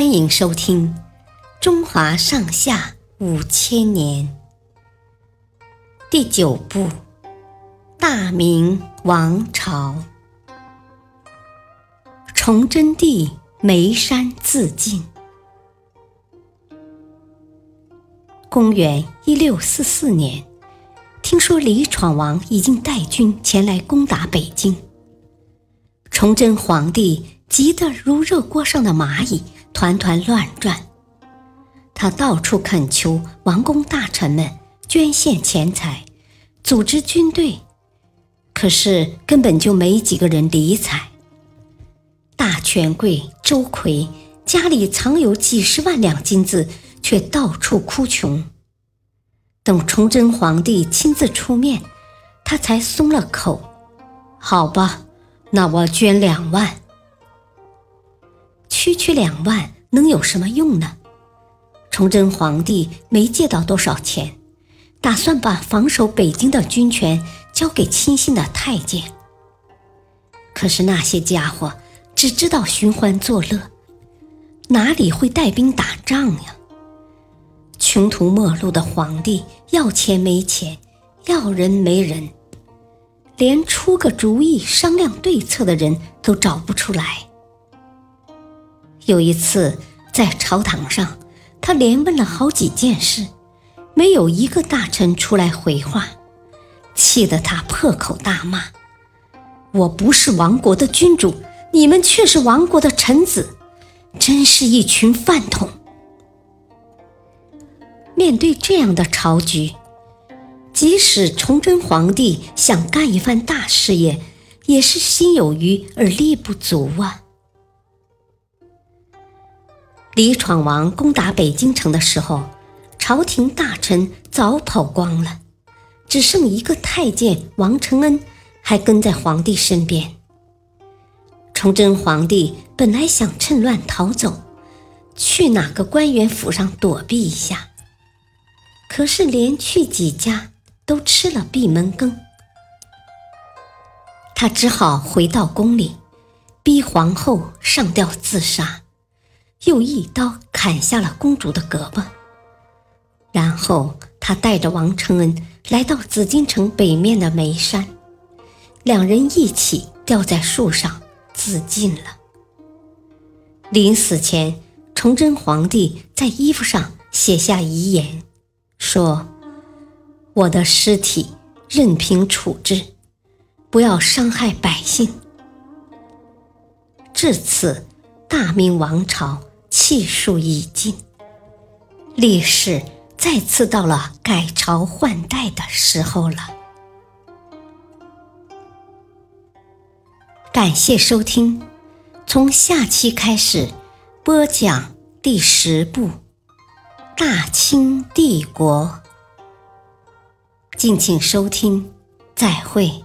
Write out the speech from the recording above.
欢迎收听《中华上下五千年》第九部《大明王朝》。崇祯帝眉山自尽。公元一六四四年，听说李闯王已经带军前来攻打北京，崇祯皇帝急得如热锅上的蚂蚁。团团乱转，他到处恳求王公大臣们捐献钱财，组织军队，可是根本就没几个人理睬。大权贵周奎家里藏有几十万两金子，却到处哭穷。等崇祯皇帝亲自出面，他才松了口。好吧，那我捐两万。区区两万能有什么用呢？崇祯皇帝没借到多少钱，打算把防守北京的军权交给亲信的太监。可是那些家伙只知道寻欢作乐，哪里会带兵打仗呀？穷途末路的皇帝要钱没钱，要人没人，连出个主意商量对策的人都找不出来。有一次在朝堂上，他连问了好几件事，没有一个大臣出来回话，气得他破口大骂：“我不是亡国的君主，你们却是亡国的臣子，真是一群饭桶！”面对这样的朝局，即使崇祯皇帝想干一番大事业，也是心有余而力不足啊。李闯王攻打北京城的时候，朝廷大臣早跑光了，只剩一个太监王承恩还跟在皇帝身边。崇祯皇帝本来想趁乱逃走，去哪个官员府上躲避一下，可是连去几家都吃了闭门羹，他只好回到宫里，逼皇后上吊自杀。又一刀砍下了公主的胳膊，然后他带着王承恩来到紫禁城北面的眉山，两人一起吊在树上自尽了。临死前，崇祯皇帝在衣服上写下遗言，说：“我的尸体任凭处置，不要伤害百姓。”至此，大明王朝。气数已尽，历史再次到了改朝换代的时候了。感谢收听，从下期开始播讲第十部《大清帝国》，敬请收听，再会。